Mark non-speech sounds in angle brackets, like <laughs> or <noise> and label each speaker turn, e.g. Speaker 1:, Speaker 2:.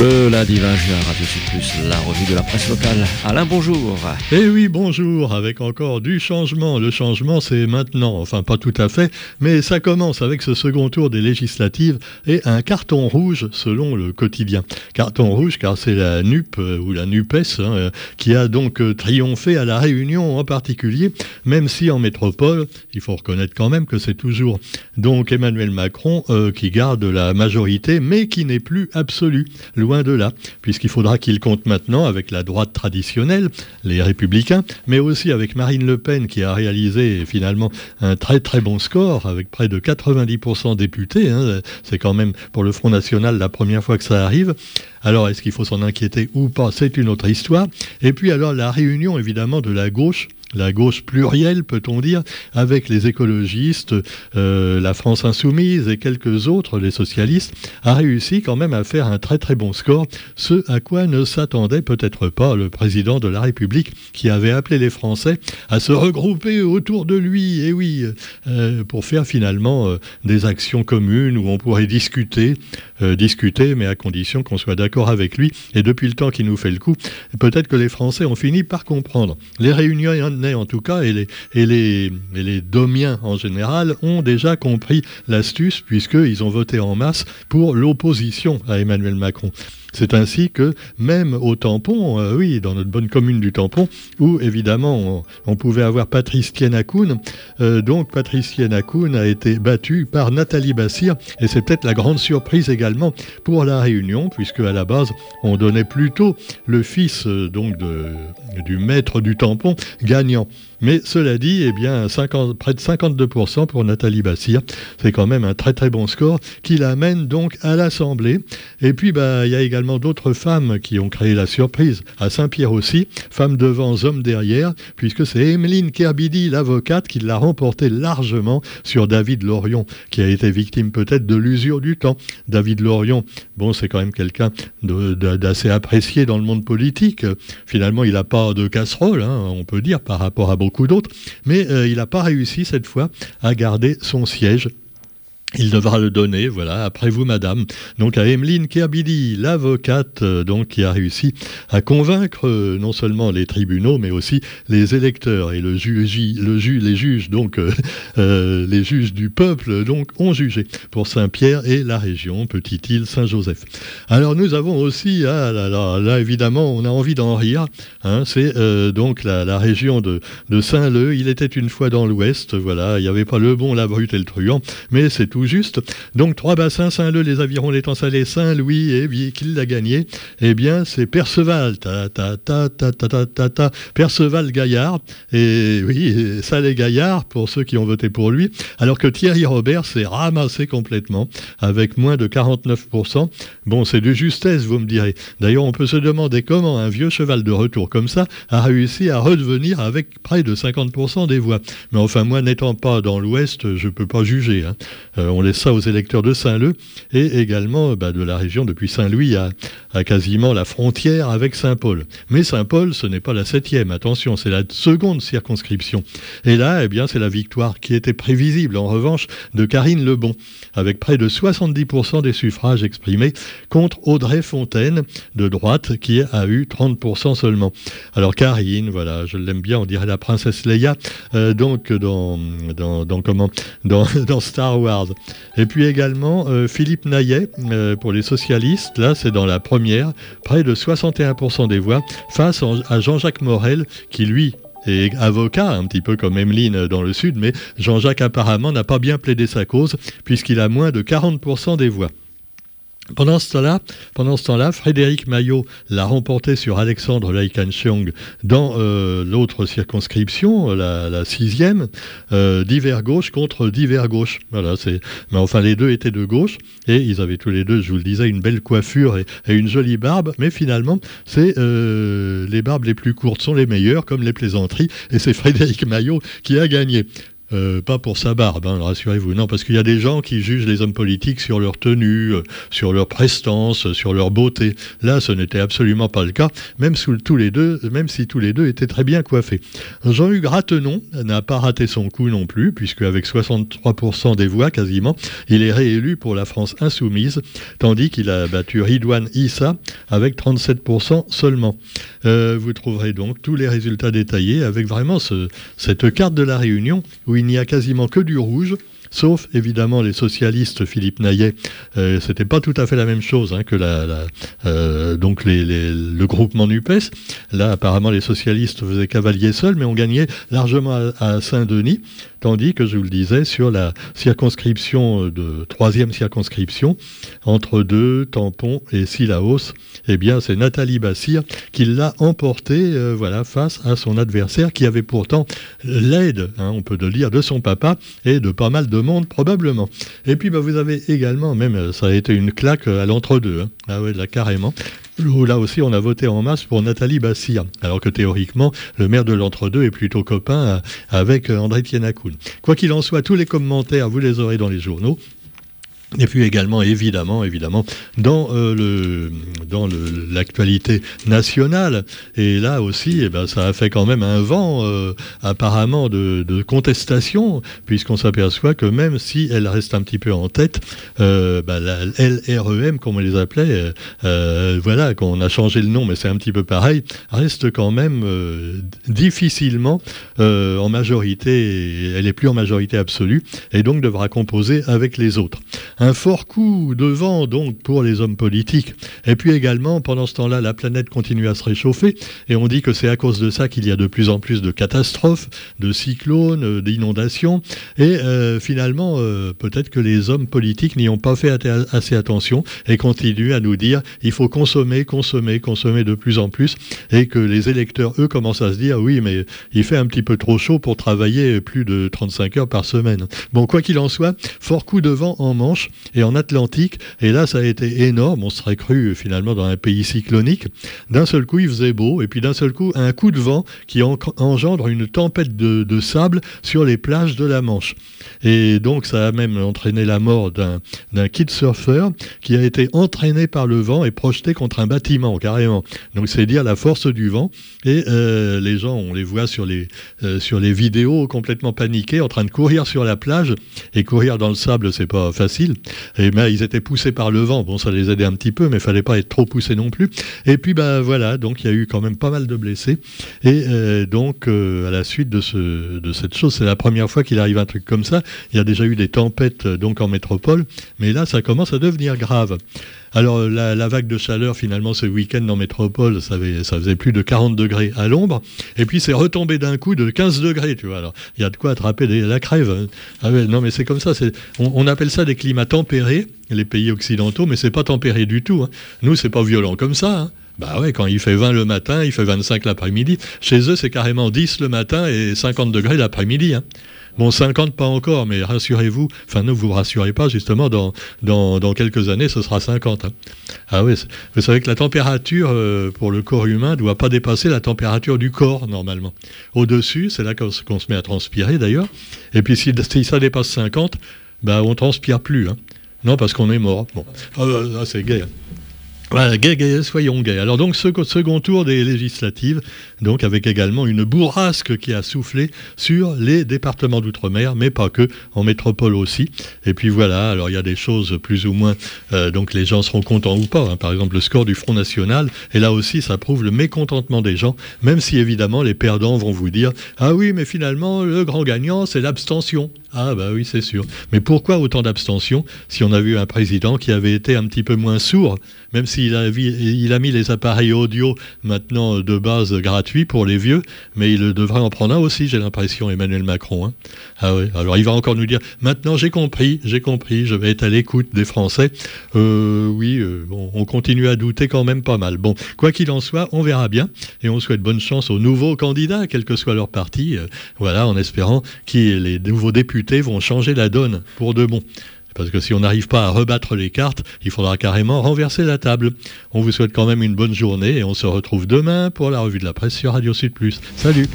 Speaker 1: Le lundi 20 juin, Radio Sud Plus, la revue de la presse locale. Alain, bonjour.
Speaker 2: Eh oui, bonjour, avec encore du changement. Le changement, c'est maintenant, enfin pas tout à fait, mais ça commence avec ce second tour des législatives et un carton rouge selon le quotidien. Carton rouge car c'est la NUP euh, ou la NUPES hein, euh, qui a donc euh, triomphé à la Réunion en particulier, même si en métropole, il faut reconnaître quand même que c'est toujours donc Emmanuel Macron qui garde la majorité, mais qui n'est plus absolue loin de là, puisqu'il faudra qu'il compte maintenant avec la droite traditionnelle, les républicains, mais aussi avec Marine Le Pen qui a réalisé finalement un très très bon score avec près de 90% députés. Hein. C'est quand même pour le Front National la première fois que ça arrive. Alors est-ce qu'il faut s'en inquiéter ou pas? C'est une autre histoire. Et puis alors la réunion évidemment de la gauche la gauche plurielle, peut-on dire, avec les écologistes, euh, la France insoumise et quelques autres, les socialistes, a réussi quand même à faire un très très bon score, ce à quoi ne s'attendait peut-être pas le président de la République, qui avait appelé les Français à se regrouper autour de lui, et oui, euh, pour faire finalement euh, des actions communes où on pourrait discuter, discuter, mais à condition qu'on soit d'accord avec lui. Et depuis le temps qu'il nous fait le coup, peut-être que les Français ont fini par comprendre. Les réunions en tout cas, et les, et les, et les domiens en général, ont déjà compris l'astuce, puisqu'ils ont voté en masse pour l'opposition à Emmanuel Macron. C'est ainsi que même au tampon, euh, oui, dans notre bonne commune du tampon, où évidemment on, pouvait avoir Patrice Tienakoun, euh, donc Patrice Tienakoun a été battu par Nathalie Bassir, et c'est peut-être la grande surprise également pour la Réunion, puisque à la base on donnait plutôt le fils euh, donc du maître du tampon gagnant. Mais cela dit, eh bien, près de 52% pour Nathalie Bassir. C'est quand même un très très bon score qui l'amène donc à l'Assemblée. Et puis, bah, il y a également d'autres femmes qui ont créé la surprise. À Saint-Pierre aussi, femme devant, homme derrière, puisque c'est Emeline Kerbidi, l'avocate, qui l'a remporté largement sur David Lorion, qui a été victime peut-être de l'usure du temps. David Lorion, bon, c'est quand même quelqu'un d'assez apprécié dans le monde politique. Finalement, il n'a pas de casserole, hein, on peut dire, par rapport à beaucoup beaucoup d'autres, mais euh, il n'a pas réussi cette fois à garder son siège il devra le donner, voilà, après vous, madame. Donc à Emeline Kerbidi, l'avocate, euh, donc qui a réussi à convaincre euh, non seulement les tribunaux, mais aussi les électeurs et le juge, le juge, les juges, donc euh, les juges du peuple, donc ont jugé pour Saint-Pierre et la région, petite île Saint-Joseph. Alors nous avons aussi, ah là, là, évidemment, on a envie d'en rire. Hein, c'est donc la, région de Saint-Leu. Il était une fois dans l'Ouest, voilà, il n'y avait pas le bon, la brute et le truand, mais c'est tout juste. Donc trois bassins, Saint-Leu, les avirons, les Salé, Saint-Louis, et puis qui l'a gagné Eh bien, c'est Perceval, ta ta ta ta ta ta ta Perceval Gaillard. Et oui, les Gaillard pour ceux qui ont voté pour lui. Alors que Thierry Robert s'est ramassé complètement avec moins de 49%. Bon, c'est de justesse, vous me direz. D'ailleurs, on peut se demander comment un vieux cheval de retour comme ça a réussi à redevenir avec près de 50% des voix. Mais enfin, moi, n'étant pas dans l'Ouest, je ne peux pas juger. Hein. Euh, on laisse ça aux électeurs de Saint-Leu et également bah, de la région depuis Saint-Louis à, quasiment la frontière avec Saint-Paul. Mais Saint-Paul, ce n'est pas la septième, attention, c'est la seconde circonscription. Et là, eh bien, c'est la victoire qui était prévisible, en revanche, de Karine Lebon, avec près de 70% des suffrages exprimés contre Audrey Fontaine, de droite, qui a eu 30% seulement. Alors Karine, voilà, je l'aime bien, on dirait la princesse Leia, euh, donc dans, comment, <laughs> dans Star Wars. Et puis également euh, Philippe Naillet euh, pour les socialistes, là c'est dans la première, près de 61% des voix, face à Jean-Jacques Morel qui lui est avocat, un petit peu comme Emeline dans le Sud, mais Jean-Jacques apparemment n'a pas bien plaidé sa cause puisqu'il a moins de 40% des voix. Pendant ce temps-là, Frédéric Maillot l'a remporté sur Alexandre Laikancheong dans euh, l'autre circonscription, la, sixième, euh, d'hiver gauche contre d'hiver gauche. Voilà, c'est. Mais enfin, les deux étaient de gauche et ils avaient tous les deux, je vous le disais, une belle coiffure et, une jolie barbe. Mais finalement, c'est euh, les barbes les plus courtes sont les meilleures, comme les plaisanteries, et c'est Frédéric Maillot qui a gagné. Euh, pas pour sa barbe, hein, rassurez-vous. Non, parce qu'il y a des gens qui jugent les hommes politiques sur leur tenue, euh, sur leur prestance, sur leur beauté. Là, ce n'était absolument pas le cas, même, sous, tous les deux, même si tous les deux étaient très bien coiffés. Jean-Hugues Ratenon n'a pas raté son coup non plus, puisque avec 63% des voix quasiment, il est réélu pour la France insoumise, tandis qu'il a battu Ridouane Issa avec 37% seulement. Euh, vous trouverez donc tous les résultats détaillés avec vraiment cette carte de la Réunion où il n'y a quasiment que du rouge sauf évidemment les socialistes, Philippe Naillet, euh, c'était pas tout à fait la même chose hein, que euh, donc le groupement NUPES. Là, apparemment, les socialistes faisaient cavalier seul, mais on gagnait largement à, Saint-Denis, tandis que, je vous le disais, sur la circonscription de troisième circonscription, entre deux, Tampon et Sillaos, eh bien, c'est Nathalie Bassir qui l'a emporté euh, voilà, face à son adversaire, qui avait pourtant l'aide, hein, on peut le dire, de son papa et de pas mal de monde probablement. Et puis bah, vous avez également, même euh, ça a été une claque à l'entre-deux, hein. ah là carrément. Là aussi, on a voté en masse pour Nathalie Bassir, alors que théoriquement, le maire de l'entre-deux est plutôt copain euh, avec euh, André Tienakoun. Quoi qu'il en soit, tous les commentaires, vous les aurez dans les journaux. Et puis également, évidemment, évidemment, dans euh, le dans l'actualité nationale. Et là aussi, eh ben, ça a fait quand même un vent euh, apparemment de, contestation, puisqu'on s'aperçoit que même si elle reste un petit peu en tête, euh, bah, la LREM, comme on les appelait, euh, voilà, qu'on a changé le nom, mais c'est un petit peu pareil, reste quand même difficilement en majorité. Elle est plus en majorité absolue, et donc devra composer avec les autres. Un fort coup de vent donc pour les hommes politiques. Et puis également, pendant ce temps-là, la planète continue à se réchauffer et on dit que c'est à cause de ça qu'il y a de plus en plus de catastrophes, de cyclones, euh, d'inondations. Et euh, finalement, euh, peut-être que les hommes politiques n'y ont pas fait assez attention et continuent à nous dire il faut consommer, consommer, consommer de plus en plus et que les électeurs, eux, commencent à se dire oui, mais il fait un petit peu trop chaud pour travailler plus de 35 heures par semaine. Bon, quoi qu'il en soit, fort coup de vent en manche et en Atlantique. Et là, ça a été énorme. On serait cru finalement dans un pays cyclonique. D'un seul coup, il faisait beau. Et puis d'un seul coup, un coup de vent qui engendre une tempête de, sable sur les plages de la Manche. Et donc, ça a même entraîné la mort d'un kid surfer qui a été entraîné par le vent et projeté contre un bâtiment, carrément. Donc, c'est dire la force du vent. Et euh, les gens, on les voit sur les, euh, sur les vidéos complètement paniqués, en train de courir sur la plage. Et courir dans le sable, c'est pas facile. Et ben, ils étaient poussés par le vent. Bon, ça les aidait un petit peu, mais il fallait pas être trop poussé non plus. Et puis, ben voilà, donc il y a eu quand même pas mal de blessés. Et euh, donc, à la suite de, ce, de cette chose, c'est la première fois qu'il arrive un truc comme ça. Il y a déjà eu des tempêtes donc en métropole, mais là, ça commence à devenir grave. Alors la, vague de chaleur finalement ce week-end en métropole, ça, faisait plus de 40 degrés à l'ombre, et puis c'est retombé d'un coup de 15 degrés, tu vois. Alors il y a de quoi attraper la crève. Hein. Ah non mais c'est comme ça, on, appelle ça des climats tempérés, les pays occidentaux, mais c'est pas tempéré du tout. Hein. Nous c'est pas violent comme ça. Hein. Bah ouais, quand il fait 20 le matin, il fait 25 l'après-midi. Chez eux, c'est carrément 10 le matin et 50 degrés l'après-midi. Bon, 50 pas encore, mais rassurez-vous, enfin ne vous rassurez pas, justement, dans, dans, quelques années, ce sera 50. Hein. Ah oui, vous savez que la température euh, pour le corps humain ne doit pas dépasser la température du corps, normalement. Au-dessus, c'est là qu'on se met à transpirer, d'ailleurs. Et puis si, ça dépasse 50, bah, on transpire plus. Hein. Non, parce qu'on est mort. Bon, ah, ah, c'est gay. Hein. Soyons gays. Alors donc ce second tour des législatives, donc avec également une bourrasque qui a soufflé sur les départements d'outre-mer, mais pas que, en métropole aussi. Et puis voilà, alors il y a des choses plus ou moins, euh, donc les gens seront contents ou pas. Hein. Par exemple le score du Front National, et là aussi ça prouve le mécontentement des gens, même si évidemment les perdants vont vous dire, ah oui, mais finalement le grand gagnant c'est l'abstention. Ah bah oui, c'est sûr. Mais pourquoi autant d'abstention si on a vu un président qui avait été un petit peu moins sourd, même s'il a, il a mis les appareils audio maintenant de base gratuits pour les vieux, mais il devrait en prendre un aussi, j'ai l'impression, Emmanuel Macron. Hein. Ah oui, alors il va encore nous dire, maintenant j'ai compris, j'ai compris, je vais être à l'écoute des Français. Euh, oui, euh, on continue à douter quand même pas mal. Bon, quoi qu'il en soit, on verra bien, et on souhaite bonne chance aux nouveaux candidats, quel que soit leur parti, euh, voilà, en espérant que les nouveaux députés vont changer la donne pour de bon. Parce que si on n'arrive pas à rebattre les cartes, il faudra carrément renverser la table. On vous souhaite quand même une bonne journée et on se retrouve demain pour la revue de la presse sur Radio Sud Plus. Salut